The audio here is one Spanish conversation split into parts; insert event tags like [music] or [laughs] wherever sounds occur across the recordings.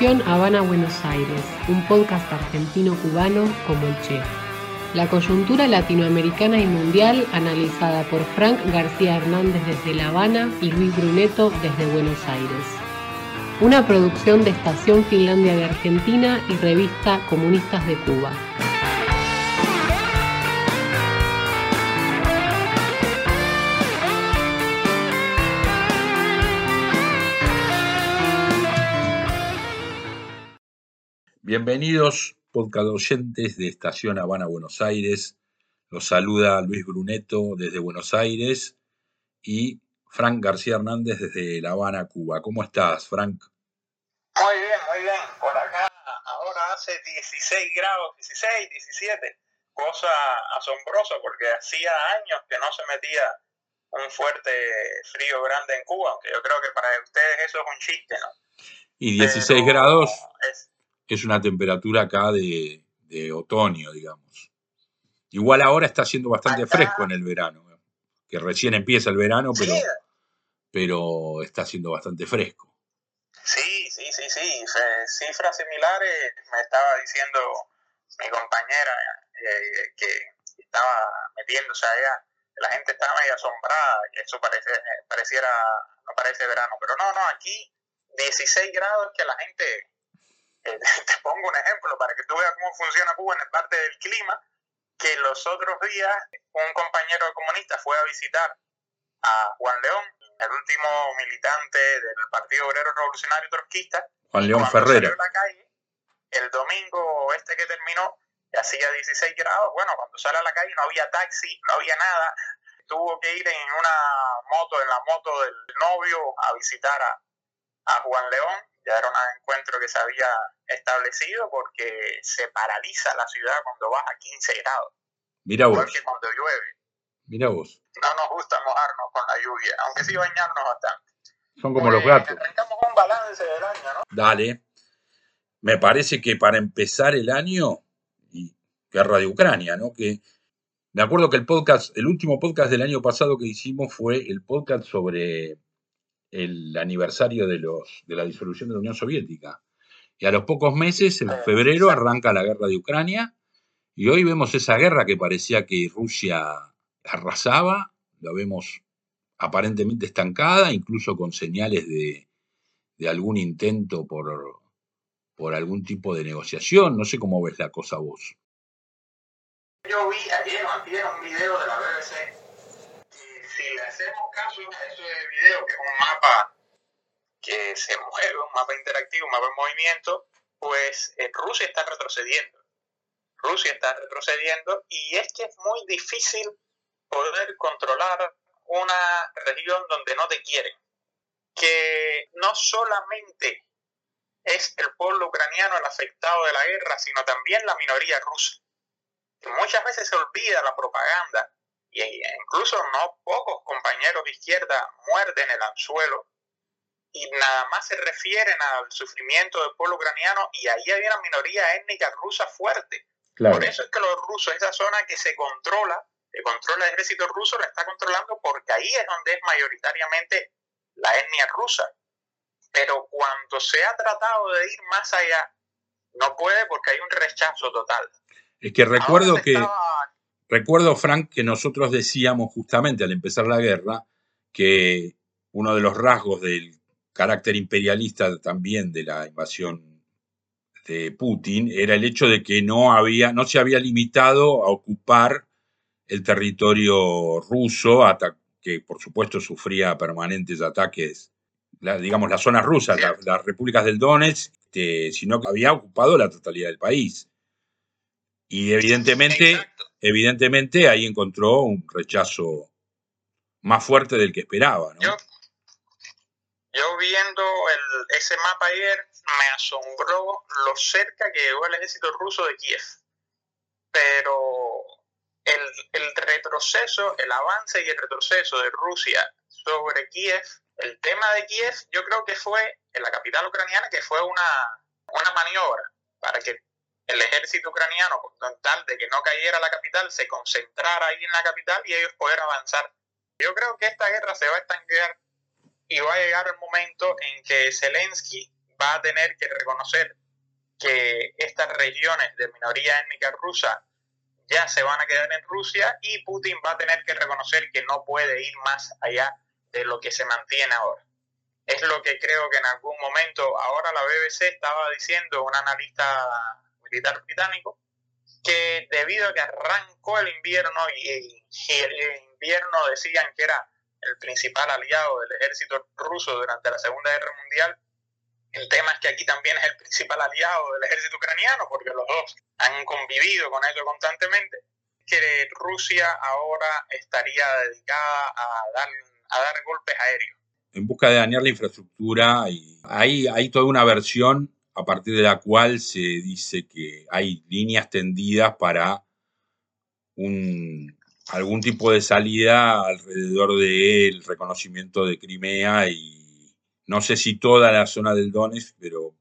Habana Buenos Aires, un podcast argentino-cubano como el Che. La coyuntura latinoamericana y mundial analizada por Frank García Hernández desde La Habana y Luis Bruneto desde Buenos Aires. Una producción de Estación Finlandia de Argentina y revista Comunistas de Cuba. Bienvenidos, podcast oyentes de Estación Habana, Buenos Aires. Los saluda Luis Bruneto desde Buenos Aires y Frank García Hernández desde La Habana, Cuba. ¿Cómo estás, Frank? Muy bien, muy bien. Por acá ahora hace 16 grados, 16, 17. Cosa asombrosa porque hacía años que no se metía un fuerte frío grande en Cuba, aunque yo creo que para ustedes eso es un chiste, ¿no? Y 16 grados es una temperatura acá de, otoño, digamos. Igual ahora está siendo bastante fresco en el verano, que recién empieza el verano, pero, pero está siendo bastante fresco. Sí, sí, sí, sí. Cifras similares me estaba diciendo mi compañera eh, que estaba metiéndose allá. La gente estaba medio asombrada, que eso parece, pareciera, no parece verano. Pero no, no, aquí 16 grados que la gente eh, [laughs] te pongo un ejemplo para que tú veas cómo funciona Cuba en el parte del clima, que los otros días un compañero comunista fue a visitar a Juan León, el último militante del Partido Obrero Revolucionario Trotskista. Juan León Ferrera. La calle, el domingo este que terminó, hacía 16 grados, bueno, cuando sale a la calle no había taxi, no había nada, tuvo que ir en una moto, en la moto del novio, a visitar a, a Juan León ya era un encuentro que se había establecido porque se paraliza la ciudad cuando baja a 15 grados. Mira vos. Porque cuando llueve. Mira vos. No nos gusta mojarnos con la lluvia, aunque sí bañarnos bastante. Son como los gatos. Arrancamos un balance del año, ¿no? Dale. Me parece que para empezar el año, y guerra de Ucrania, ¿no? Que me acuerdo que el podcast, el último podcast del año pasado que hicimos fue el podcast sobre el aniversario de, los, de la disolución de la Unión Soviética. Y a los pocos meses, en febrero, arranca la guerra de Ucrania. Y hoy vemos esa guerra que parecía que Rusia arrasaba, la vemos aparentemente estancada, incluso con señales de, de algún intento por, por algún tipo de negociación. No sé cómo ves la cosa vos. Yo vi ayer un video de la BBC si le hacemos caso a ese video, que es un mapa que se mueve, un mapa interactivo, un mapa en movimiento, pues eh, Rusia está retrocediendo. Rusia está retrocediendo y es que es muy difícil poder controlar una región donde no te quieren. Que no solamente es el pueblo ucraniano el afectado de la guerra, sino también la minoría rusa. Muchas veces se olvida la propaganda y incluso no pocos compañeros de izquierda muerden el anzuelo y nada más se refieren al sufrimiento del pueblo ucraniano y ahí hay una minoría étnica rusa fuerte. Por eso es que los rusos, esa zona que se controla, que controla el ejército ruso, la está controlando porque ahí es donde es mayoritariamente la etnia rusa. Pero cuando se ha tratado de ir más allá, no puede porque hay un rechazo total. Es que recuerdo que... Recuerdo, Frank, que nosotros decíamos justamente al empezar la guerra que uno de los rasgos del carácter imperialista también de la invasión de Putin era el hecho de que no, había, no se había limitado a ocupar el territorio ruso, que por supuesto sufría permanentes ataques, digamos, las zonas rusas, las repúblicas del Donetsk, este, sino que había ocupado la totalidad del país. Y evidentemente evidentemente ahí encontró un rechazo más fuerte del que esperaba. ¿no? Yo, viendo el, ese mapa ayer me asombró lo cerca que llegó el ejército ruso de Kiev. Pero el, el retroceso, el avance y el retroceso de Rusia sobre Kiev, el tema de Kiev yo creo que fue en la capital ucraniana que fue una, una maniobra para que el ejército ucraniano, con tal de que no cayera la capital, se concentrara ahí en la capital y ellos poder avanzar. Yo creo que esta guerra se va a estanquear y va a llegar el momento en que Zelensky va a tener que reconocer que estas regiones de minoría étnica rusa ya se van a quedar en Rusia y Putin va a tener que reconocer que no puede ir más allá de lo que se mantiene ahora. Es lo que creo que en algún momento, ahora la BBC estaba diciendo, un analista militar británico, que debido a que arrancó el invierno y, el invierno decían que era el principal aliado del ejército ruso durante la Segunda Guerra Mundial, el tema es que aquí también es el principal aliado del ejército ucraniano, porque los dos han convivido con ello constantemente, que Rusia ahora estaría dedicada a dar, a dar golpes aéreos. En busca de dañar la infraestructura, y hay, hay toda una versión a partir de la cual se dice que hay líneas tendidas para un, algún tipo de salida alrededor del reconocimiento de Crimea y no sé si toda la zona del Donetsk, pero,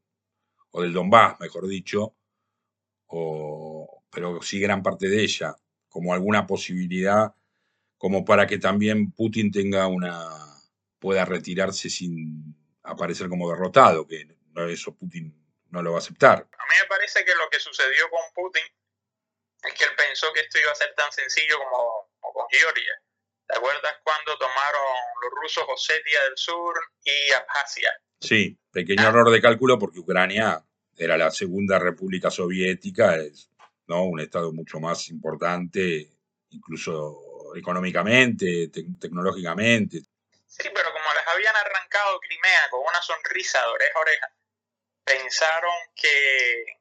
o del Donbass, mejor dicho, o, pero sí gran parte de ella, como alguna posibilidad, como para que también Putin tenga una, pueda retirarse sin aparecer como derrotado, que eso Putin no lo va a aceptar. A mí me parece que lo que sucedió con Putin es que él pensó que esto iba a ser tan sencillo como, como con Georgia ¿Te acuerdas cuando tomaron los rusos Osetia del Sur y Abjasia? Sí, pequeño error de cálculo porque Ucrania era la segunda república soviética, es ¿no? un estado mucho más importante, incluso económicamente, tecnológicamente. Sí, pero como les habían arrancado Crimea con una sonrisa de oreja a oreja, pensaron que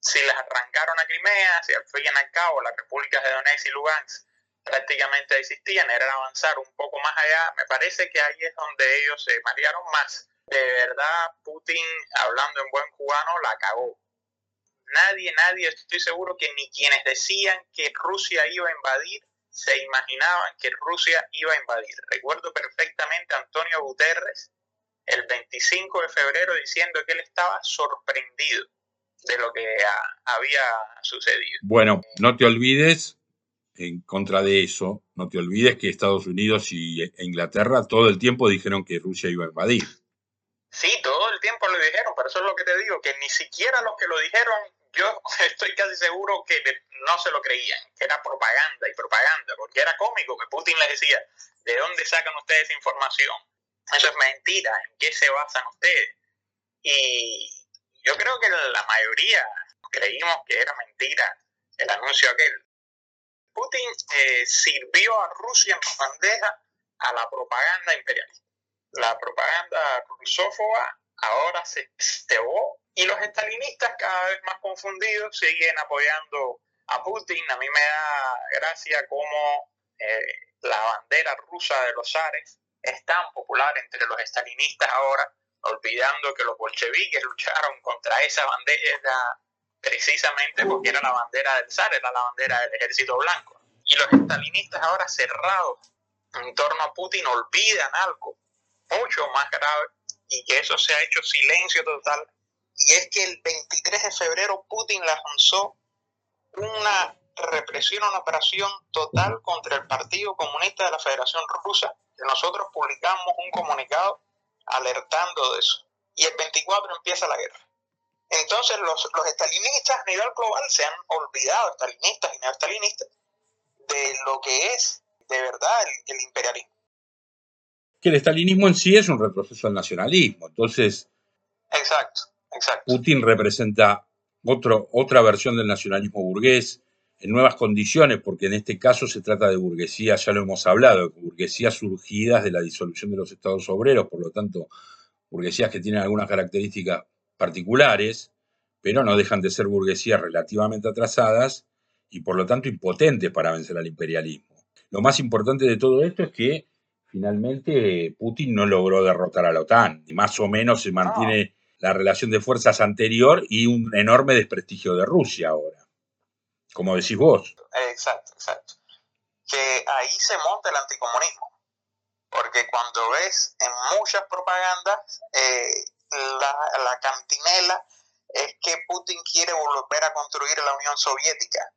si les arrancaron a Crimea, si al fin y al cabo las repúblicas de Donetsk y Lugansk prácticamente existían, era avanzar un poco más allá. Me parece que ahí es donde ellos se marearon más. De verdad, Putin, hablando en buen cubano, la cagó. Nadie, nadie, estoy seguro que ni quienes decían que Rusia iba a invadir, se imaginaban que Rusia iba a invadir. Recuerdo perfectamente a Antonio Guterres el 25 de febrero diciendo que él estaba sorprendido de lo que había sucedido. Bueno, no te olvides en contra de eso, no te olvides que Estados Unidos y e Inglaterra todo el tiempo dijeron que Rusia iba a invadir. Sí, todo el tiempo lo dijeron, pero eso es lo que te digo, que ni siquiera los que lo dijeron, yo [laughs] estoy casi seguro que no se lo creían, que era propaganda y propaganda, porque era cómico que Putin les decía, ¿de dónde sacan ustedes información? Eso es mentira, ¿en qué se basan ustedes? Y yo creo que la mayoría creímos que era mentira el anuncio aquel. Putin eh, sirvió a Rusia en bandeja a la propaganda imperialista. La propaganda rusófoba ahora se cebó y los estalinistas cada vez más confundidos siguen apoyando a Putin. A mí me da gracia cómo eh, la bandera rusa de los zares es tan popular entre los estalinistas ahora, olvidando que los bolcheviques lucharon contra esa bandera precisamente porque era la bandera del zar, era la bandera del ejército blanco. Y los estalinistas ahora cerrados en torno a Putin olvidan algo mucho más grave y que eso se ha hecho silencio total. Y es que el 23 de febrero Putin lanzó una represión, una operación total contra el Partido Comunista de la Federación Rusa, nosotros publicamos un comunicado alertando de eso. Y el 24 empieza la guerra. Entonces los, los estalinistas a nivel global se han olvidado, estalinistas y neostalinistas, de lo que es de verdad el, imperialismo. Que el estalinismo en sí es un retroceso al nacionalismo. Entonces, exacto, exacto. Putin representa otro, otra versión del nacionalismo burgués en nuevas condiciones, porque en este caso se trata de burguesía, ya lo hemos hablado, burguesías surgidas de la disolución de los estados obreros, por lo tanto, burguesías que tienen algunas características particulares, pero no dejan de ser burguesías relativamente atrasadas y por lo tanto impotentes para vencer al imperialismo. Lo más importante de todo esto es que finalmente Putin no logró derrotar a la OTAN, y más o menos se mantiene la relación de fuerzas anterior y un enorme desprestigio de Rusia ahora, como decís vos. Exacto, exacto. Que ahí se monta el anticomunismo, porque cuando ves en muchas propagandas eh, la, la cantinela es que Putin quiere volver a construir la Unión Soviética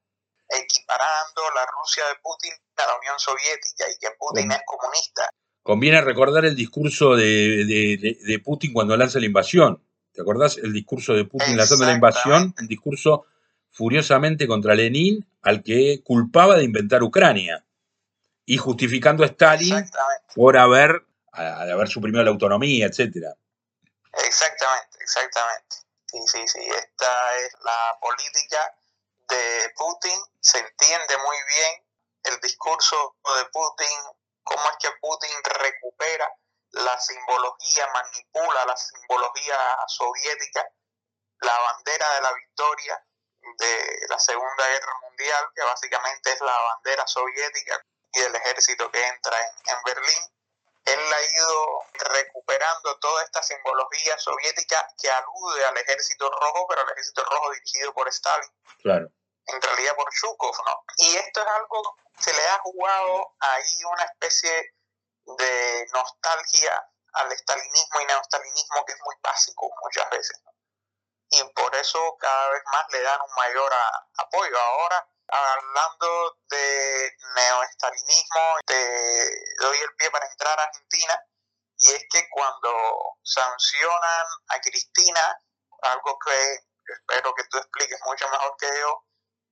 equiparando la Rusia de Putin a la Unión Soviética y que Putin es comunista. Conviene recordar el discurso de, Putin cuando lanza la invasión. ¿Te acordás el discurso de Putin lanzando la invasión? Un discurso furiosamente contra Lenin, al que culpaba de inventar Ucrania y justificando a Stalin por haber, haber suprimido la autonomía, etcétera. Exactamente, exactamente. Sí, sí, sí. Esta es la política de Putin. Se entiende muy bien el discurso de Putin, cómo es que Putin recupera la simbología, manipula la simbología soviética, la bandera de la victoria de la Segunda Guerra Mundial, que básicamente es la bandera soviética y del ejército que entra en, Berlín, él ha ido recuperando toda esta simbología soviética que alude al ejército rojo, pero al ejército rojo dirigido por Stalin. Claro. En realidad por Zhukov, ¿no? Y esto es algo, se le ha jugado ahí una especie de nostalgia al estalinismo y neostalinismo que es muy básico muchas veces. Y por eso cada vez más le dan un mayor apoyo. Ahora hablando de neoestalinismo, te doy el pie para entrar a Argentina, y es que cuando sancionan a Cristina, algo que espero que tú expliques mucho mejor que yo,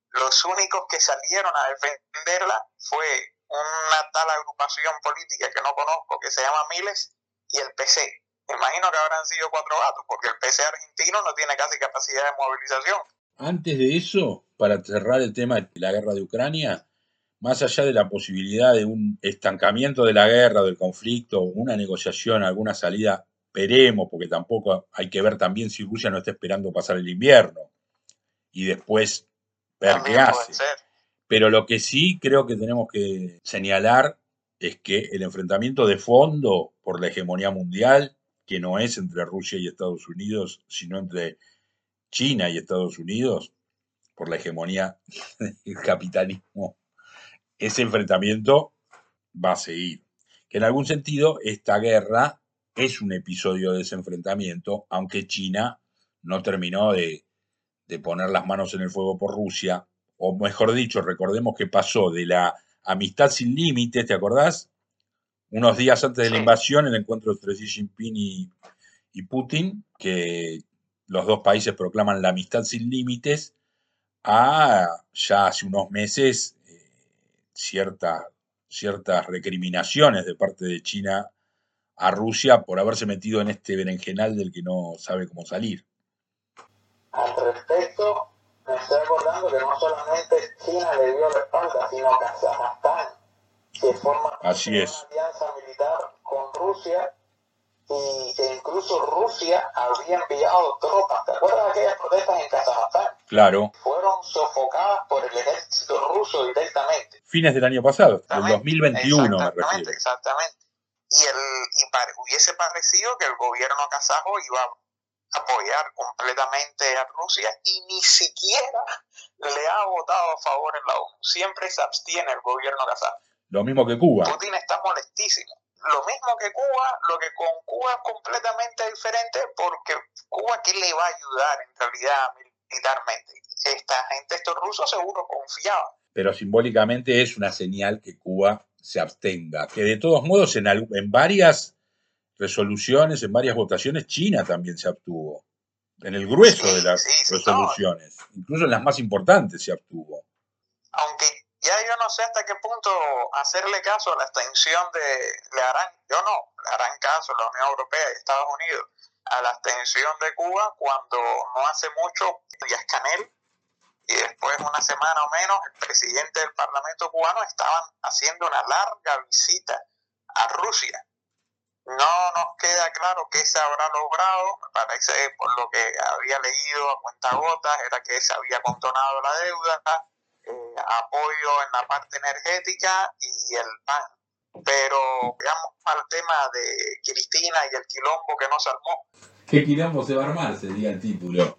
los únicos que salieron a defenderla fue una tal agrupación política que no conozco, que se llama Miles, y el PC. Imagino que habrán sido cuatro gatos, porque el PC argentino no tiene casi capacidad de movilización. Antes de eso, para cerrar el tema de la guerra de Ucrania, más allá de la posibilidad de un estancamiento de la guerra, del conflicto, una negociación, alguna salida, veremos, porque tampoco hay que ver también si Rusia no está esperando pasar el invierno y después ver qué hace. Pero lo que sí creo que tenemos que señalar es que el enfrentamiento de fondo por la hegemonía mundial, que no es entre Rusia y Estados Unidos, sino entre China y Estados Unidos, por la hegemonía [laughs] del capitalismo, ese enfrentamiento va a seguir. Que en algún sentido esta guerra es un episodio de ese enfrentamiento, aunque China no terminó de, poner las manos en el fuego por Rusia, o mejor dicho, recordemos que pasó de la amistad sin límites, ¿te acordás? Unos días antes de la invasión, el encuentro entre Xi Jinping y, y Putin, que los dos países proclaman la amistad sin límites, a ya hace unos meses eh, ciertas recriminaciones de parte de China a Rusia por haberse metido en este berenjenal del que no sabe cómo salir. Al respecto, me estoy acordando que no solamente China le dio la espalda, sino Kazajstán, que forma Así una es. alianza militar con Rusia y que incluso Rusia había enviado tropas. ¿Te acuerdas de aquellas protestas en Kazajstán? Claro. Fueron sofocadas por el ejército ruso directamente. Fines del año pasado, del 2021 me refiero. Exactamente. Y, el, y hubiese parecido que el gobierno kazajo iba a apoyar completamente a Rusia y ni siquiera le ha votado a favor en la ONU. Siempre se abstiene el gobierno kazajo. Lo mismo que Cuba. Putin está molestísimo lo mismo que Cuba, lo que con Cuba es completamente diferente porque Cuba, ¿qué le va a ayudar en realidad militarmente? Esta gente, estos rusos seguro confiaban. Pero simbólicamente es una señal que Cuba se abstenga, que de todos modos en, en varias resoluciones, en varias votaciones, China también se abstuvo. En el grueso de las resoluciones, incluso en las más importantes se abstuvo. Aunque ya yo no sé hasta qué punto hacerle caso a la extensión de, le harán, yo no, le harán caso la Unión Europea y Estados Unidos a la extensión de Cuba cuando no hace mucho Díaz Canel y después una semana o menos el presidente del Parlamento cubano estaban haciendo una larga visita a Rusia. No nos queda claro qué se habrá logrado, me parece por lo que había leído a cuentagotas, era que se había contonado la deuda, apoyo en la parte energética y el pan. Pero veamos al tema de Cristina y el quilombo que nos armó. ¿Qué quilombo se va a armar? Sería el título.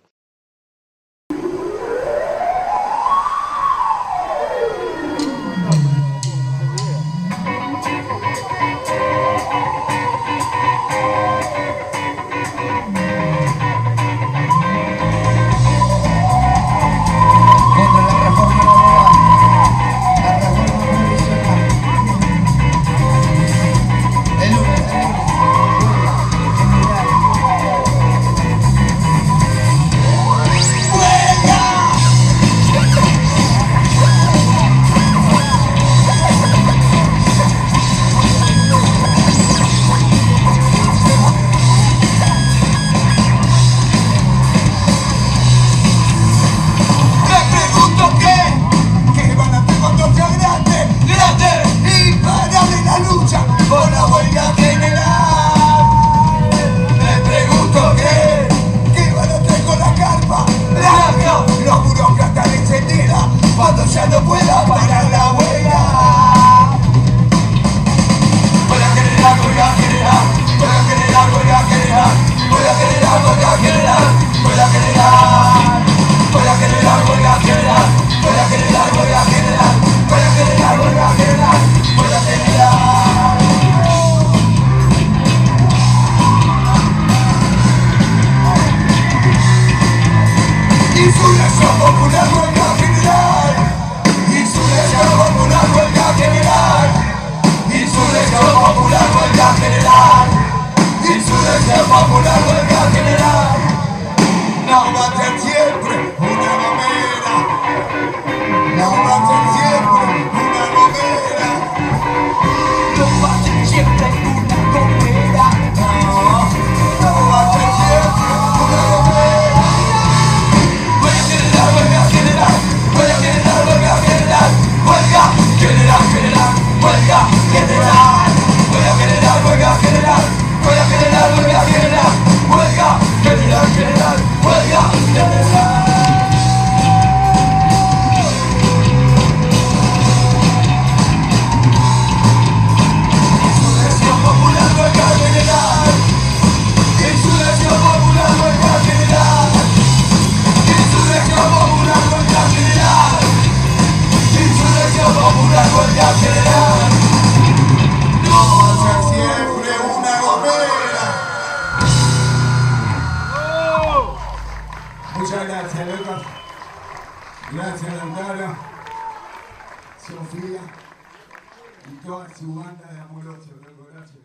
Y toda su banda de amorosos. Gracias.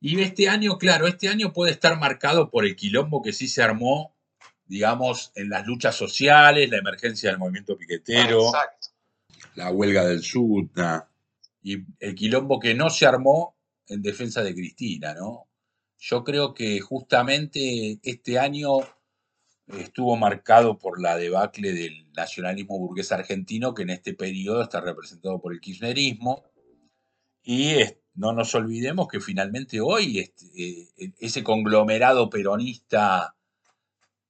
Y este año, claro, este año puede estar marcado por el quilombo que sí se armó, digamos, en las luchas sociales, la emergencia del movimiento piquetero, Exacto. la huelga del SUTNA, y el quilombo que no se armó en defensa de Cristina, ¿no? Yo creo que justamente este año estuvo marcado por la debacle del nacionalismo burgués argentino, que en este periodo está representado por el kirchnerismo, y no nos olvidemos que finalmente hoy este, eh, ese conglomerado peronista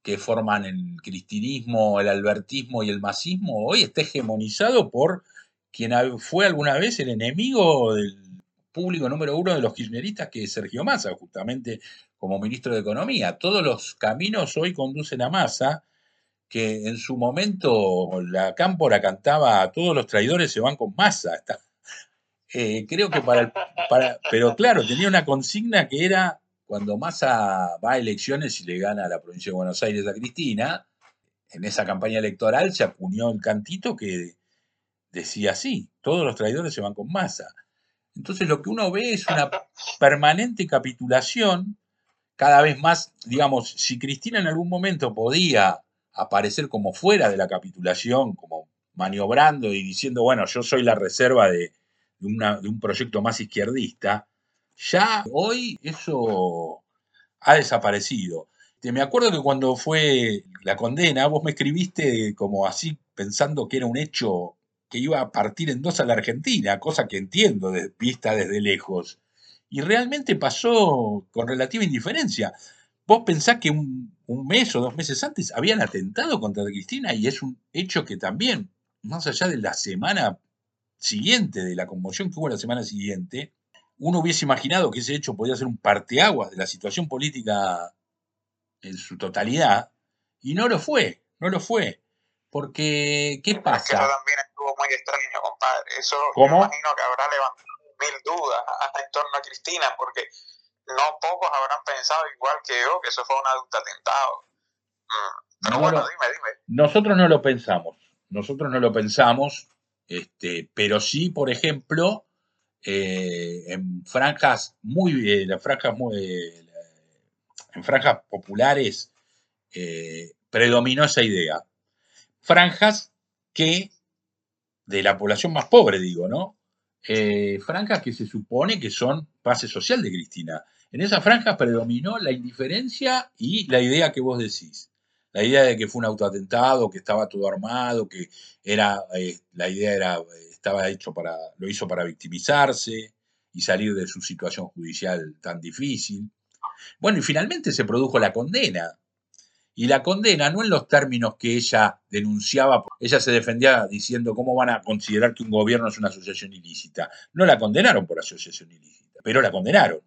que forman el cristinismo, el albertismo y el masismo, hoy está hegemonizado por quien fue alguna vez el enemigo del público número uno de los kirchneristas, que es Sergio Massa, justamente como ministro de Economía. Todos los caminos hoy conducen a Massa, que en su momento la cámpora cantaba todos los traidores se van con Massa. Está- eh, creo que para, pero claro, tenía una consigna que era cuando Massa va a elecciones y le gana a la provincia de Buenos Aires a Cristina, en esa campaña electoral se acuñó el cantito que decía así, todos los traidores se van con Massa. Entonces lo que uno ve es una permanente capitulación, cada vez más, digamos, si Cristina en algún momento podía aparecer como fuera de la capitulación, como maniobrando y diciendo, bueno, yo soy la reserva de, de un proyecto más izquierdista, ya hoy eso ha desaparecido. Te- Me acuerdo que cuando fue la condena, vos me escribiste como así, pensando que era un hecho que iba a partir en dos a la Argentina, cosa que entiendo de, vista desde lejos. Y realmente pasó con relativa indiferencia. Vos pensás que un, un mes o dos meses antes habían atentado contra Cristina y es un hecho que también, más allá de la semana siguiente, de la conmoción que hubo la semana siguiente, uno hubiese imaginado que ese hecho podía ser un parteaguas de la situación política en su totalidad, y no lo fue, no lo fue. Porque, ¿qué Es que eso pasa? también estuvo muy extraño, compadre. Eso ¿Cómo? yo imagino que habrá levantado mil dudas [laughs] en torno a Cristina, porque no pocos habrán pensado igual que yo que eso fue un adulto atentado. Mm, Pero No bueno, lo- dime, dime. Nosotros no lo pensamos, nosotros no lo pensamos, este, pero sí, por ejemplo, eh, en franjas muy, eh, las franjas muy, eh, en franjas populares predominó esa idea. Franjas que, de la población más pobre, digo, ¿no? Eh, franjas que se supone que son base social de Cristina. En esa franja predominó la indiferencia y la idea que vos decís. La idea de que fue un autoatentado, que estaba todo armado, que era, eh, la idea era, estaba hecho para, lo hizo para victimizarse y salir de su situación judicial tan difícil. Bueno, y finalmente se produjo la condena. Y la condena no en los términos que ella denunciaba, ella se defendía diciendo cómo van a considerar que un gobierno es una asociación ilícita. No la condenaron por asociación ilícita, pero la condenaron.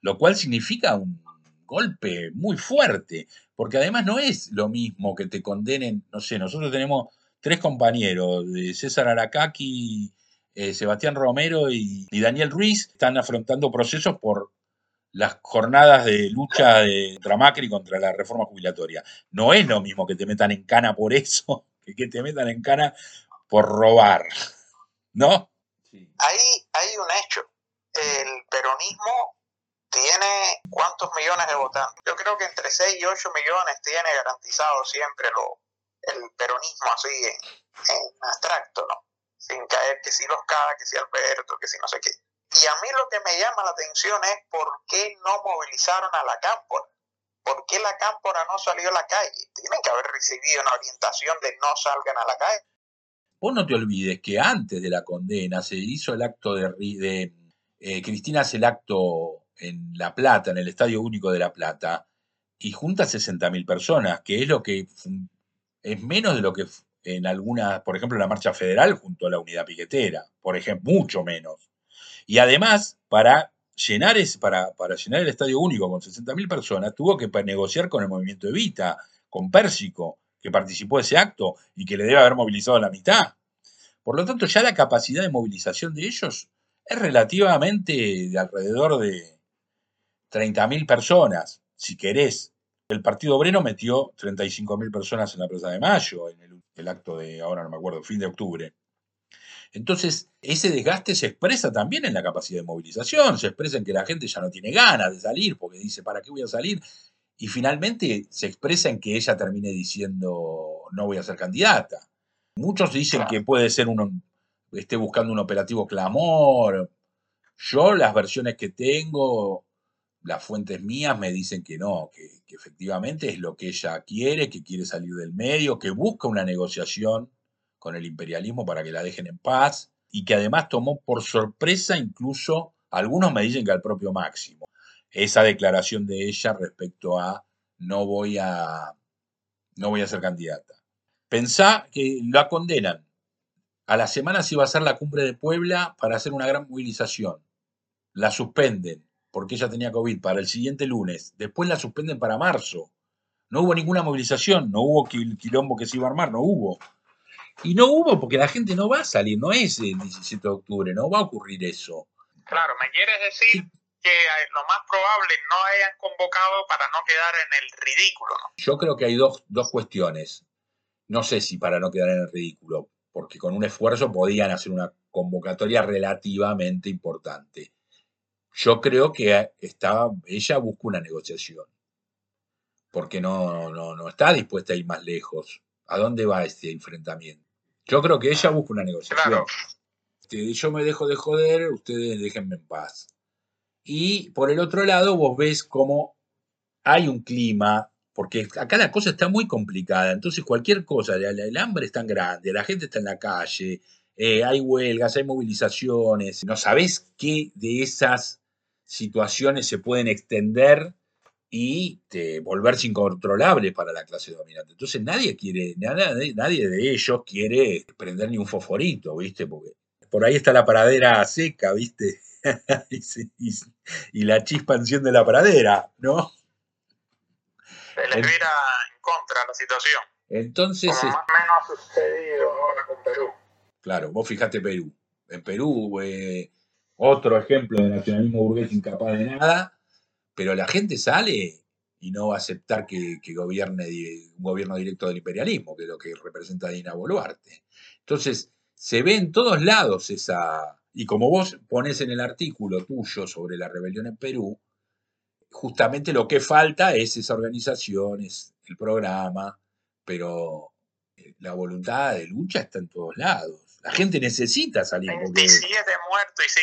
lo cual significa un golpe muy fuerte, porque además no es lo mismo que te condenen, no sé, nosotros tenemos tres compañeros, César Aracaki, eh, Sebastián Romero y, Daniel Ruiz, están afrontando procesos por las jornadas de lucha de, contra Macri contra la reforma jubilatoria. No es lo mismo que te metan en cana por eso [laughs] que que te metan en cana por robar, ¿no? Ahí hay un hecho. El peronismo tiene cuántos millones de votantes. Yo creo que entre 6 y 8 millones tiene garantizado siempre lo, el peronismo así en, abstracto, ¿no? Sin caer que si los cada, que si Alberto, que si no sé qué. Y a mí lo que me llama la atención es por qué no movilizaron a la cámpora. ¿Por qué la cámpora no salió a la calle? Tienen que haber recibido una orientación de no salgan a la calle. Vos no te olvides que antes de la condena se hizo el acto de... de eh, Cristina hace el acto en La Plata, en el Estadio Único de La Plata, y junta 60.000 personas, que es lo que es menos de lo que en alguna, por ejemplo, la marcha federal junto a la unidad piquetera, por ejemplo, mucho menos. Y además, para llenar, para, para llenar el Estadio Único con 60.000 personas, tuvo que negociar con el movimiento Evita, con Pérsico, que participó de ese acto y que le debe haber movilizado la mitad. Por lo tanto, ya la capacidad de movilización de ellos es relativamente de alrededor de 30.000 personas, si querés. El Partido Obrero metió 35.000 personas en la Plaza de Mayo, en el, acto de, ahora no me acuerdo, fin de octubre. Entonces, ese desgaste se expresa también en la capacidad de movilización, se expresa en que la gente ya no tiene ganas de salir porque dice, ¿para qué voy a salir? Y finalmente se expresa en que ella termine diciendo, no voy a ser candidata. Muchos dicen que puede ser uno, esté buscando un operativo clamor. Yo las versiones que tengo las fuentes mías me dicen que no, que, efectivamente es lo que ella quiere, que quiere salir del medio, que busca una negociación con el imperialismo para que la dejen en paz y que además tomó por sorpresa incluso, algunos me dicen que al propio Máximo, esa declaración de ella respecto a no voy a, no voy a ser candidata. Pensá que la condenan. A la semana se iba a hacer la cumbre de Puebla para hacer una gran movilización. La suspenden porque ella tenía COVID para el siguiente lunes, después la suspenden para marzo. No hubo ninguna movilización, no hubo quilombo que se iba a armar, no hubo. Y no hubo porque la gente no va a salir, no es el 17 de octubre, no va a ocurrir eso. Claro, me quieres decir que lo más probable no hayan convocado para no quedar en el ridículo. Yo creo que hay dos, dos cuestiones. No sé si para no quedar en el ridículo, porque con un esfuerzo podían hacer una convocatoria relativamente importante. Yo creo que estaba, ella busca una negociación, porque no, no, no está dispuesta a ir más lejos. ¿A dónde va este enfrentamiento? Yo creo que ella busca una negociación. Yo me dejo de joder, ustedes déjenme en paz. Y por el otro lado, vos ves cómo hay un clima, porque acá la cosa está muy complicada, entonces cualquier cosa, el hambre es tan grande, la gente está en la calle, eh, hay huelgas, hay movilizaciones, no sabés qué de esas situaciones se pueden extender y volverse incontrolables para la clase dominante. Entonces nadie quiere, nadie, nadie de ellos quiere prender ni un fosforito, ¿viste? Porque por ahí está la paradera seca, ¿viste? [laughs] y, la chispa enciende la pradera, ¿no? Se les mira en contra la situación. Entonces. Como más o menos ha sucedido ahora con Perú. Claro, vos fijate Perú. En Perú, eh, otro ejemplo de nacionalismo burgués incapaz de nada, pero la gente sale y no va a aceptar que, gobierne un gobierno directo del imperialismo, que es lo que representa Dina Boluarte. Entonces, se ve en todos lados esa... Y como vos pones en el artículo tuyo sobre la rebelión en Perú, justamente lo que falta es esa organización, es el programa, pero eh, la voluntad de lucha está en todos lados. La gente necesita salir. 27 muertos y sí.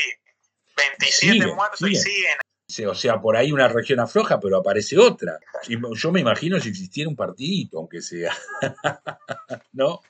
27 muertos y siguen. O sea, por ahí una región afloja, pero aparece otra. Yo me imagino si existiera un partidito, aunque sea. [laughs] ¿No?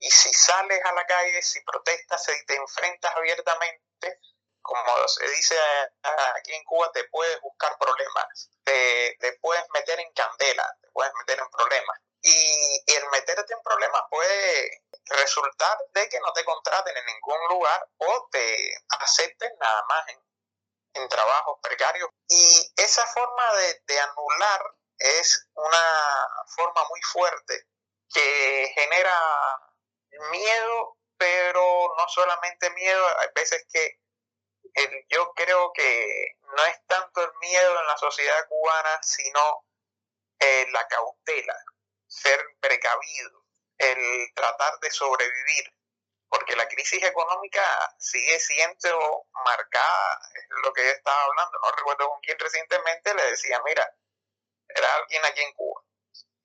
Y si sales a la calle, si protestas, si te enfrentas abiertamente, como se dice aquí en Cuba, te puedes buscar problemas, te, te puedes meter en candela, te puedes meter en problemas. Y, y, el meterte en problemas puede resultar de que no te contraten en ningún lugar o te acepten nada más en, en trabajos precarios. Y esa forma de, de anular es una forma muy fuerte que genera miedo, pero no solamente miedo, hay veces que yo creo que no es tanto el miedo en la sociedad cubana, sino eh, la cautela, ser precavido, el tratar de sobrevivir, porque la crisis económica sigue siendo marcada, es lo que yo estaba hablando, no recuerdo con quién recientemente le decía, mira, era alguien aquí en Cuba.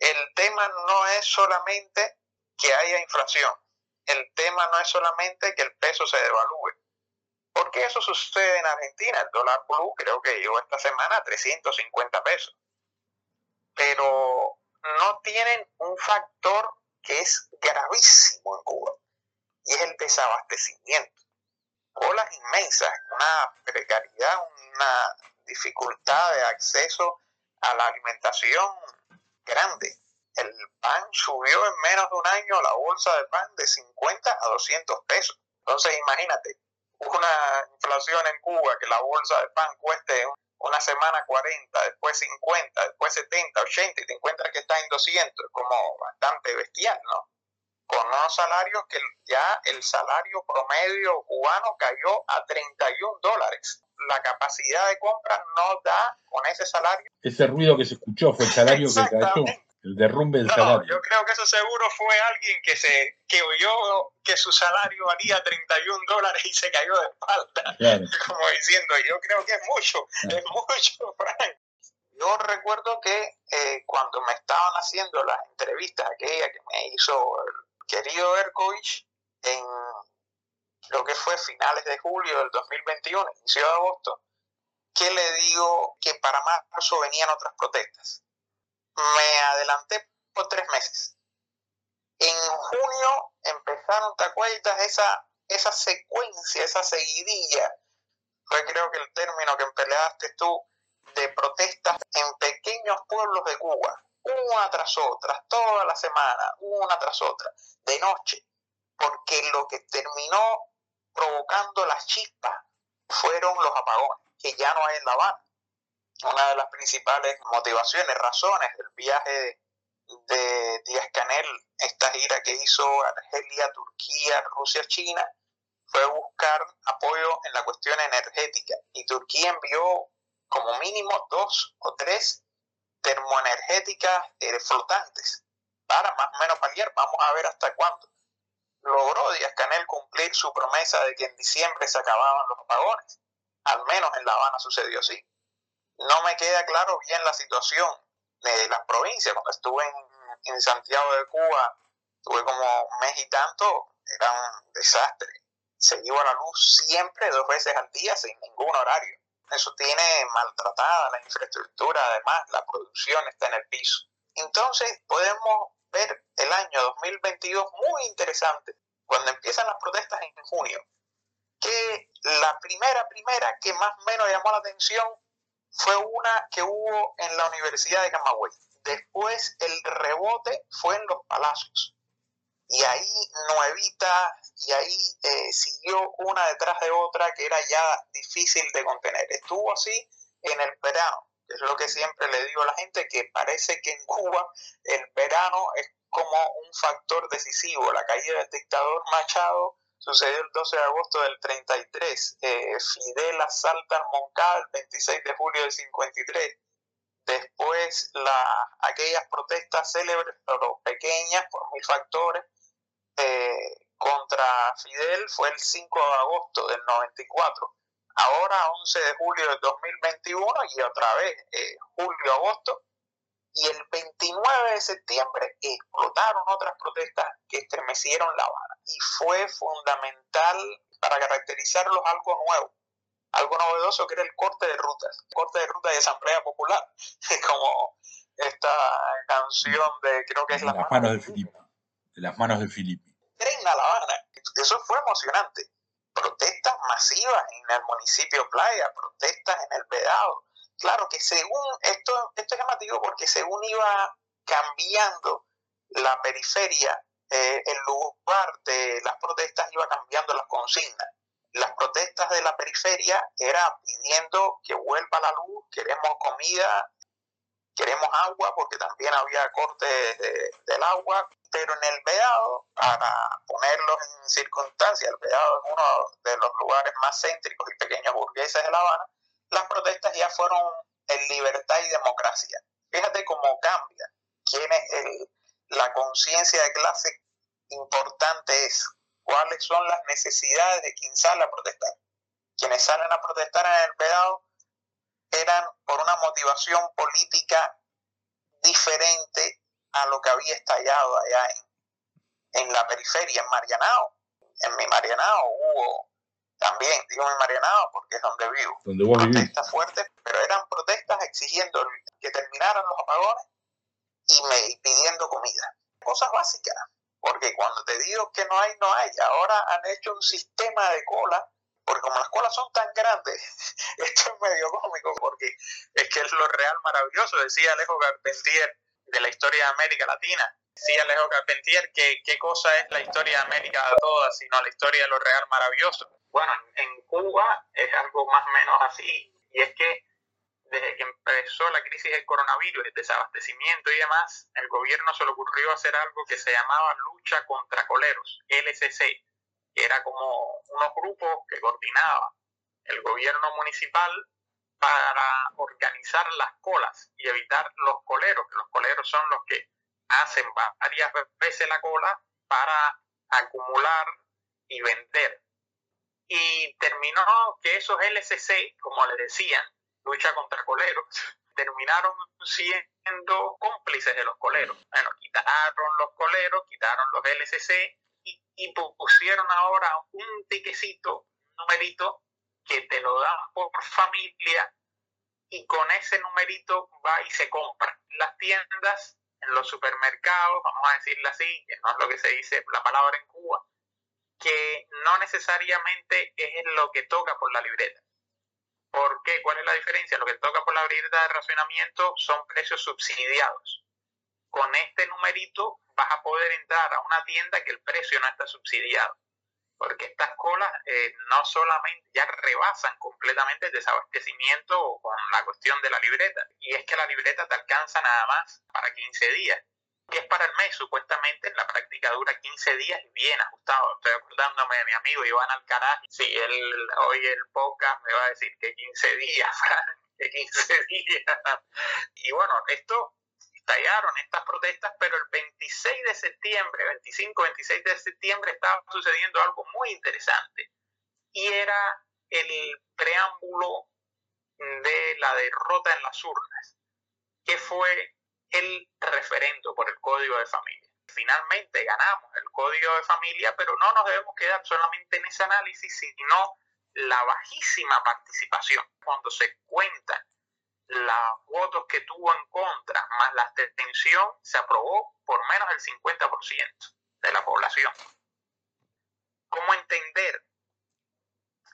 El tema no es solamente que haya inflación, el tema no es solamente que el peso se devalúe, porque eso sucede en Argentina. El dólar blue creo que llegó esta semana a 350 pesos. Pero no tienen un factor que es gravísimo en Cuba y es el desabastecimiento. Colas inmensas, una precariedad, una dificultad de acceso a la alimentación grande. El pan subió en menos de un año la bolsa de pan de 50 a 200 pesos. Entonces imagínate, una inflación en Cuba, que la bolsa de pan cueste una semana 40, después 50, después 70, 80 y te encuentras que está en 200, es como bastante bestial, ¿no? Con unos salarios que ya el salario promedio cubano cayó a 31 dólares. La capacidad de compra no da con ese salario. Ese ruido que se escuchó fue el salario que cayó. El derrumbe del no, salario. Yo creo que eso seguro fue alguien que se que oyó que su salario valía 31 dólares y se cayó de espalda. Claro. [laughs] Como diciendo, yo creo que es mucho, Claro. es mucho, Frank. Yo recuerdo que eh, cuando me estaban haciendo las entrevistas, aquella que me hizo el querido Erkovich, en lo que fue finales de julio del 2021, inicio de agosto, que le digo que para marzo venían otras protestas me adelanté por tres meses. En junio empezaron, ¿te acuerdas? Esa, esa secuencia, esa seguidilla, fue creo que el término que empleaste tú, de protestas en pequeños pueblos de Cuba, una tras otra, toda la semana, una tras otra, de noche, porque lo que terminó provocando las chispas fueron los apagones, que ya no hay en La Habana. Una de las principales motivaciones, razones del viaje de Díaz Canel, esta gira que hizo Argelia, Turquía, Rusia, China, fue buscar apoyo en la cuestión energética. Y Turquía envió como mínimo dos o tres termoenergéticas eh, flotantes para más o menos paliar. Vamos a ver hasta cuándo. Logró Díaz Canel cumplir su promesa de que en diciembre se acababan los apagones. Al menos en La Habana sucedió así. No me queda claro bien la situación de las provincias. Cuando estuve en, Santiago de Cuba, tuve como un mes y tanto, era un desastre. Se iba la luz siempre, dos veces al día, sin ningún horario. Eso tiene maltratada la infraestructura, además la producción está en el piso. Entonces podemos ver el año 2022 muy interesante, cuando empiezan las protestas en junio, que la primera, primera que más o menos llamó la atención fue una que hubo en la Universidad de Camagüey. Después el rebote fue en los palacios. Y ahí nuevita, y ahí eh, siguió una detrás de otra que era ya difícil de contener. Estuvo así en el verano, es lo que siempre le digo a la gente, que parece que en Cuba el verano es como un factor decisivo. La caída del dictador Machado sucedió el 12 de agosto del 33. Eh, Fidel asalta al Moncada el 26 de julio del 53. Después la, aquellas protestas célebres, pero pequeñas por mil factores, eh, contra Fidel fue el 5 de agosto del 94. Ahora 11 de julio del 2021 y otra vez eh, julio-agosto. Y el 29 de septiembre explotaron otras protestas que estremecieron La Habana. Y fue fundamental para caracterizarlos algo nuevo, algo novedoso que era el corte de rutas, corte de ruta de Asamblea Popular, [laughs] como esta canción de, creo que es La, las manos de Filipe de las manos de Filipe. En La Habana. Eso fue emocionante. Protestas masivas en el municipio Playa, protestas en el Vedado. Claro que según, esto, esto es llamativo porque según iba cambiando la periferia, eh, el lugar de las protestas iba cambiando las consignas. Las protestas de la periferia era pidiendo que vuelva la luz, queremos comida, queremos agua, porque también había cortes del agua, pero en el Vedado, para ponerlos en circunstancia, el Vedado es uno de los lugares más céntricos y pequeños burgueses de La Habana, las protestas ya fueron en libertad y democracia. Fíjate cómo cambia, quién es la conciencia de clase importante es, cuáles son las necesidades de quien sale a protestar. Quienes salen a protestar en el Vedado eran por una motivación política diferente a lo que había estallado allá en, en la periferia, en Marianao. En mi Marianao hubo también, digo mi Marianao porque es donde vivo, donde protestas fuertes, pero eran protestas exigiendo que terminaran los apagones y me pidiendo comida. Cosas básicas, porque cuando te digo que no hay, no hay. Ahora han hecho un sistema de cola porque como las colas son tan grandes, [laughs] esto es medio cómico, porque es que es lo real maravilloso, decía Alejo Carpentier de la historia de América Latina. Decía Alejo Carpentier que qué cosa es la historia de América de todas, sino la historia de lo real maravilloso. Bueno, en Cuba es algo más o menos así, y es que desde que empezó la crisis del coronavirus, el desabastecimiento y demás, el gobierno se le ocurrió hacer algo que se llamaba lucha contra coleros, LCC, que era como unos grupos que coordinaba el gobierno municipal para organizar las colas y evitar los coleros, que los coleros son los que hacen varias veces la cola para acumular y vender. Y terminó que esos LCC, como le decían, lucha contra coleros, [laughs] terminaron siendo cómplices de los coleros. Bueno, quitaron los coleros, quitaron los LCC y, pusieron ahora un tiquecito, un numerito, que te lo dan por familia y con ese numerito va y se compra. Las tiendas, en los supermercados, vamos a decirle así, que no es lo que se dice la palabra en Cuba, que no necesariamente es lo que toca por la libreta. ¿Por qué? ¿Cuál es la diferencia? Lo que toca por la libreta de racionamiento son precios subsidiados. Con este numerito vas a poder entrar a una tienda que el precio no está subsidiado porque estas colas eh, no solamente ya rebasan completamente el desabastecimiento con la cuestión de la libreta, y es que la libreta te alcanza nada más para 15 días, que es para el mes, supuestamente en la práctica dura 15 días y bien ajustado. Estoy acordándome de mi amigo Iván Alcaraz, si él oye el podcast me va a decir que 15 días, [laughs] que 15 días. Y bueno, esto estallaron estas protestas, pero el 26 de septiembre, 25, 26 de septiembre estaba sucediendo algo muy interesante y era el preámbulo de la derrota en las urnas, que fue el referendo por el Código de Familia. Finalmente ganamos el Código de Familia, pero no nos debemos quedar solamente en ese análisis, sino la bajísima participación. Cuando se cuentan los votos que tuvo en contra más la abstención se aprobó por menos del 50% de la población. ¿Cómo entender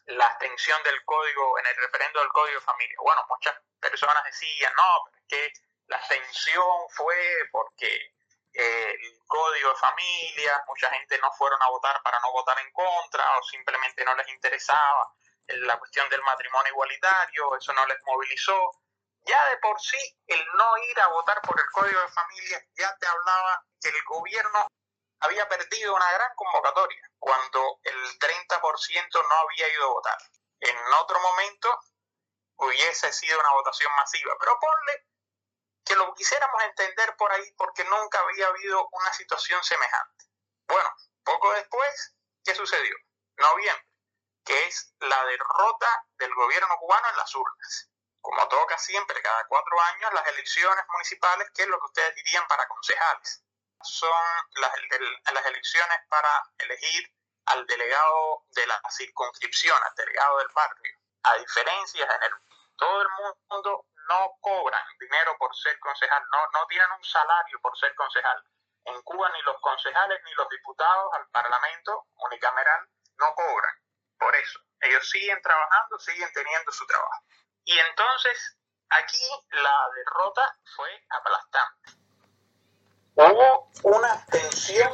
la abstención del código en el referendo del código de familia? Bueno, muchas personas decían, no, que la abstención fue porque eh, el código de familia, mucha gente no fueron a votar para no votar en contra o simplemente no les interesaba la cuestión del matrimonio igualitario, eso no les movilizó. Ya de por sí, el no ir a votar por el Código de Familia ya te hablaba que el gobierno había perdido una gran convocatoria cuando el 30% no había ido a votar. En otro momento hubiese sido una votación masiva, pero ponle que lo quisiéramos entender por ahí porque nunca había habido una situación semejante. Bueno, poco después, ¿qué sucedió? Noviembre, que es la derrota del gobierno cubano en las urnas como toca siempre, cada cuatro años, las elecciones municipales, que es lo que ustedes dirían para concejales. Son las, las elecciones para elegir al delegado de la circunscripción, al delegado del barrio. A diferencia, en el, todo el mundo no cobran dinero por ser concejal, no, no tienen un salario por ser concejal. En Cuba ni los concejales ni los diputados al Parlamento unicameral no cobran. Por eso, ellos siguen trabajando, siguen teniendo su trabajo. Y entonces aquí la derrota fue aplastante. Hubo una tensión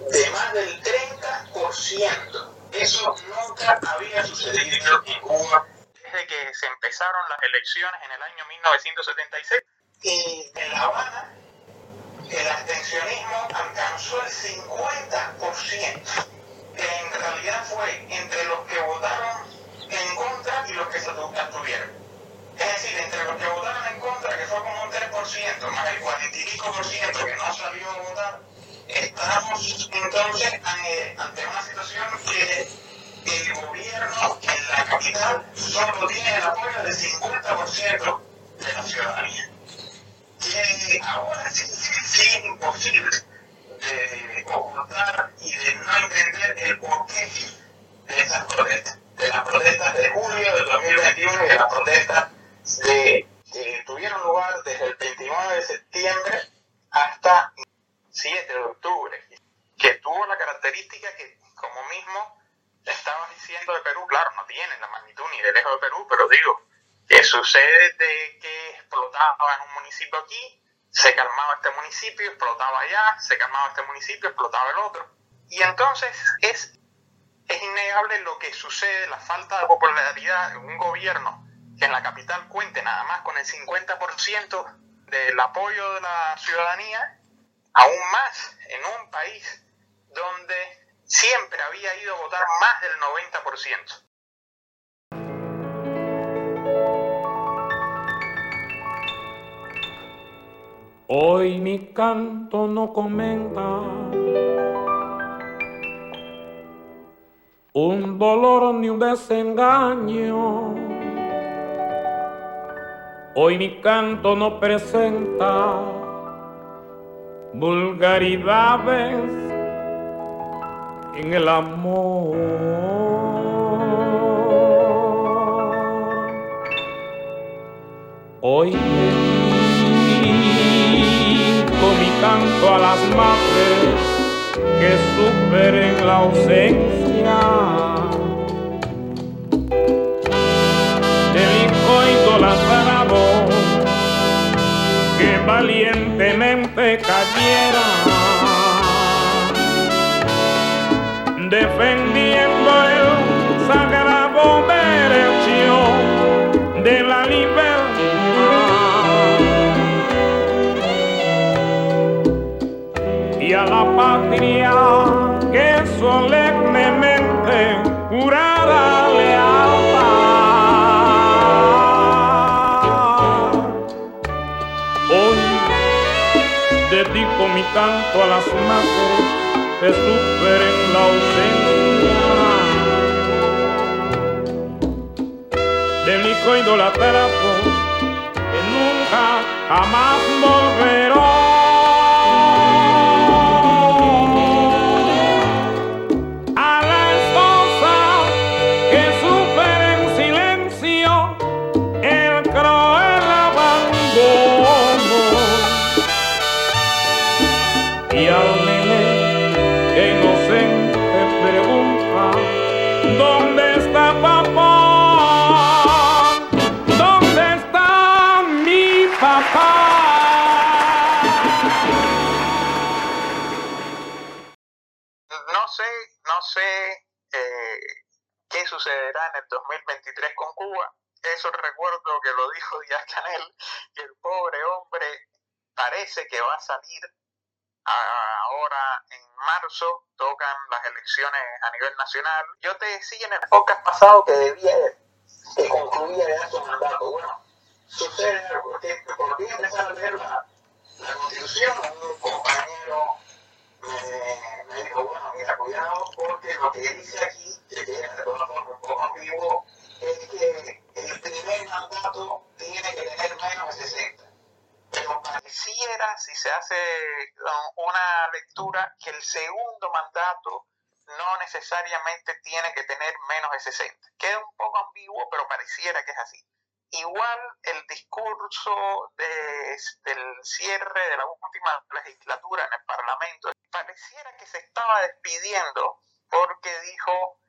de más del 30%. Eso nunca había sucedido en Cuba desde que se empezaron las elecciones en el año 1976. Y en La Habana el abstencionismo alcanzó el 50%. En realidad fue entre los que votaron en contra y los que se abstuvieron. Es decir, entre los que votaron en contra, que fue como un 3%, más el 45% que no salió a votar, estamos entonces eh, ante una situación que el gobierno en la capital solo tiene el apoyo del 50% de la ciudadanía. Que ahora sí, sí, es imposible de ocultar y de no entender el porqué de esas protestas, de las protestas de julio de 2021 y de las protestas de, que tuvieron lugar desde el 29 de septiembre hasta 7 de octubre, que tuvo la característica que, como mismo estaba diciendo de Perú, claro, no tiene la magnitud ni de lejos de Perú, pero digo, que sucede de que explotaba en un municipio aquí, se calmaba este municipio, explotaba allá, se calmaba este municipio, explotaba el otro. Y entonces es, es innegable lo que sucede, la falta de popularidad de un gobierno en la capital cuente nada más con el 50% del apoyo de la ciudadanía, aún más en un país donde siempre había ido a votar más del 90%. Hoy mi canto no comenta un dolor ni un desengaño Hoy mi canto no presenta vulgaridades en el amor. Hoy dedico mi canto a las madres que superen la ausencia del hijo idolatrado valientemente cayera. Defendiendo dedico mi canto a las madres que superen la ausencia del hijo idolatrado que nunca jamás volverá. Recuerdo que lo dijo Díaz Canel, que el pobre hombre parece que va a salir ahora en marzo, tocan las elecciones a nivel nacional. Yo te decía en el podcast pasado que debía, que concluía ya su mandato. Bueno, sucede algo, que volví a empezar a leer la constitución, un compañero me, me dijo, bueno, mira, cuidado, porque lo que dice aquí, que tiene de todas formas un poco ambiguo, es que el primer mandato tiene que tener menos de 60. Pero pareciera, si se hace uh, una lectura, que el segundo mandato no necesariamente tiene que tener menos de 60. Queda un poco ambiguo, pero pareciera que es así. Igual el discurso de- del cierre de la última legislatura en el Parlamento pareciera que se estaba despidiendo porque dijo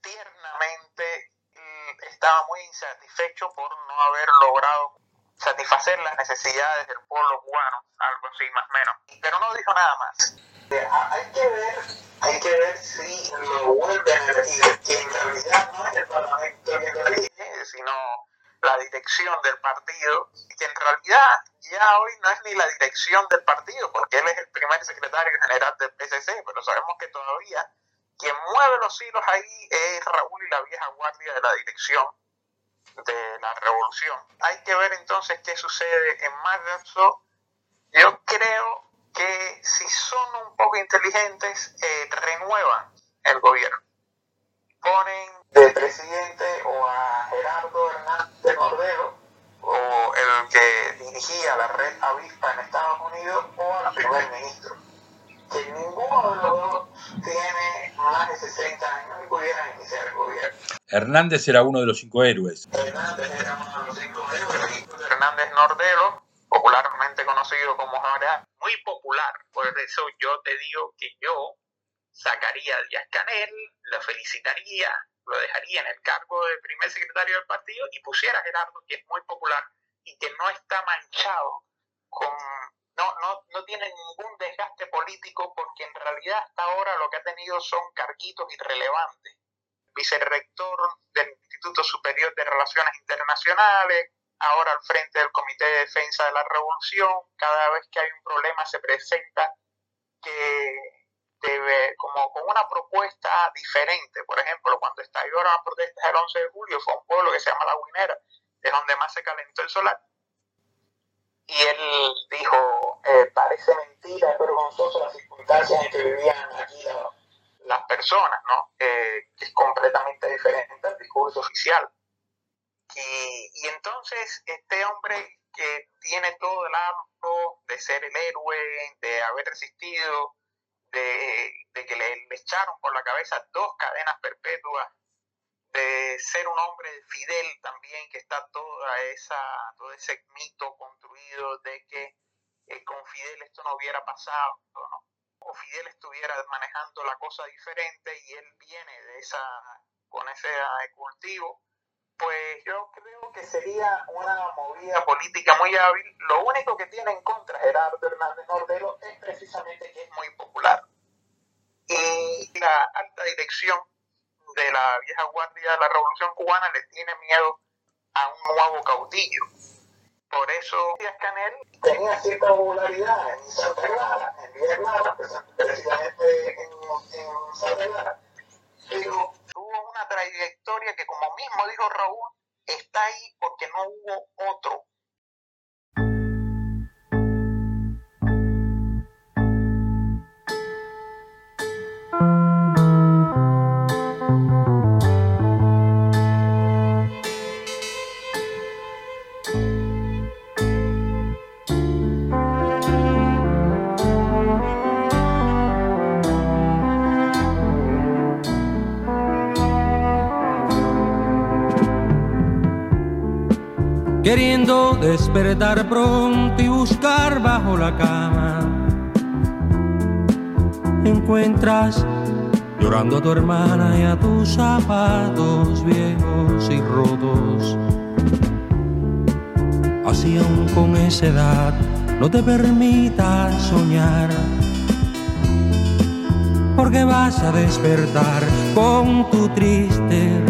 tiernamente mm, estaba muy insatisfecho por no haber logrado satisfacer las necesidades del pueblo cubano, algo así más o menos. Pero no dijo nada más. Que en realidad no es el Parlamento que lo elige, sino la dirección del partido, y que en realidad ya hoy no es ni la dirección del partido, porque él es el primer secretario general del PSC, pero sabemos que todavía quien mueve los hilos ahí es Raúl y la vieja guardia de la dirección de la revolución. Hay que ver entonces qué sucede en marzo. Yo creo que si son un poco inteligentes, Hernández era uno de los cinco héroes. Hernández era uno de los cinco héroes. Hernández Nordelo, popularmente conocido como Javier, muy popular. Por eso yo te digo que yo sacaría a Díaz Canel, lo felicitaría, lo dejaría en el cargo de primer secretario del partido y pusiera a Gerardo, que es muy popular y que no está manchado con... No, no, no tiene ningún desgaste político porque en realidad hasta ahora lo que ha tenido son carguitos irrelevantes vicerrector del Instituto Superior de Relaciones Internacionales, ahora al frente del Comité de Defensa de la Revolución, cada vez que hay un problema se presenta que debe, como con una propuesta diferente. Por ejemplo, cuando estalló la protesta del 11 de julio, fue un pueblo que se llama La Guinera, es donde más se calentó el solar. Y él dijo, eh, parece mentira, es vergonzoso las circunstancias en que vivían aquí las personas, ¿no? Eh, que es completamente diferente al discurso oficial. Y, y entonces este hombre que tiene todo el hambre de ser el héroe, de haber resistido, de, de que le, le echaron por la cabeza dos cadenas perpetuas de ser un hombre fidel también, que está toda esa, todo ese mito construido de que eh, con Fidel esto no hubiera pasado, ¿no? O Fidel estuviera manejando la cosa diferente y él viene de esa, con ese cultivo, pues yo creo que sería una movida política muy hábil. Lo único que tiene en contra Gerardo Hernández Nordero es precisamente que es muy popular. Y la alta dirección de la vieja guardia de la Revolución Cubana le tiene miedo a un nuevo caudillo. Por eso Díaz Canel tenía cierta popularidad en Santa Clara, en Villa Clara, precisamente en, en Santa Clara, pero tuvo una trayectoria que, como mismo dijo Raúl, está ahí porque no hubo otro despertar pronto y buscar bajo la cama. Encuentras llorando a tu hermana y a tus zapatos viejos y rotos. Así aún con esa edad no te permitas soñar, porque vas a despertar con tu triste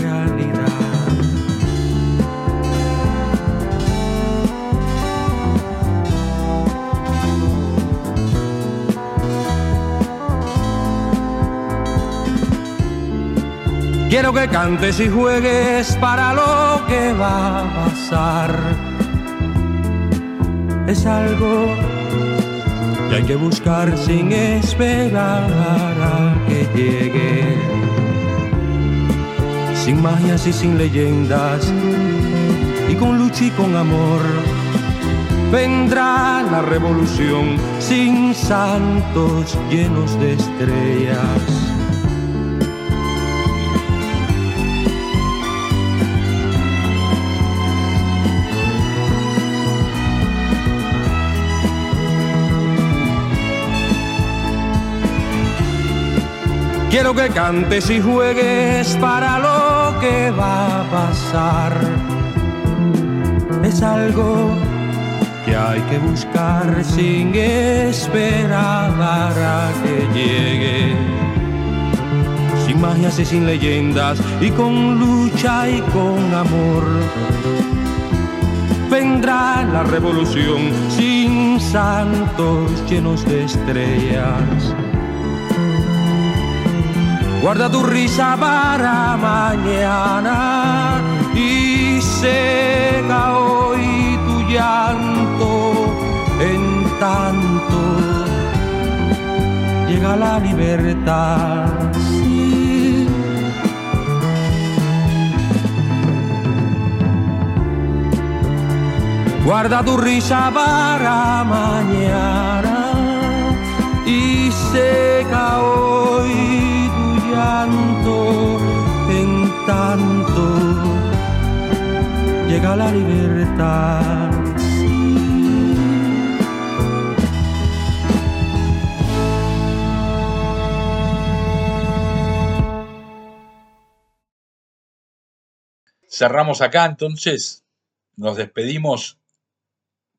Quiero que cantes y juegues para lo que va a pasar. Es algo que hay que buscar sin esperar a que llegue. Sin magias y sin leyendas, y con lucha y con amor. Vendrá la revolución sin santos llenos de estrellas Quiero que cantes y juegues para lo que va a pasar. Es algo que hay que buscar sin esperar a que llegue. Sin magias y sin leyendas y con lucha y con amor. Vendrá la revolución sin santos llenos de estrellas guarda tu risa para mañana y seca hoy tu llanto en tanto llega la libertad. Guarda tu risa para mañana y seca hoy en tanto llega la libertad. Cerramos acá entonces, nos despedimos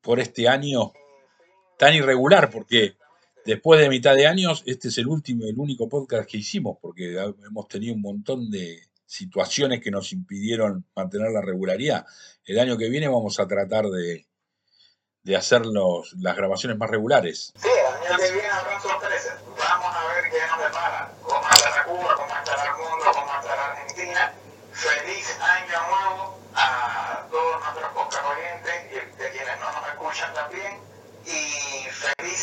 por este año tan irregular porque después de mitad de años, este es el último, el único podcast que hicimos, porque hemos tenido un montón de situaciones que nos impidieron mantener la regularidad. El año que viene vamos a tratar de, de hacer las grabaciones más regulares. Sí, el año que viene.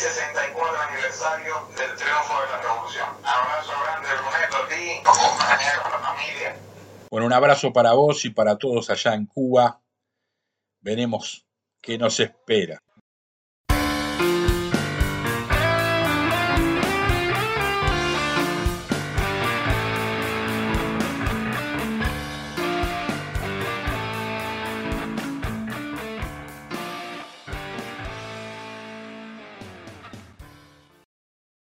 64 aniversario del triunfo de la revolución. Abrazo grande, Bruneto, a ti, compañeros, a la familia. Bueno, un abrazo para vos y para todos allá en Cuba. Veremos qué nos espera.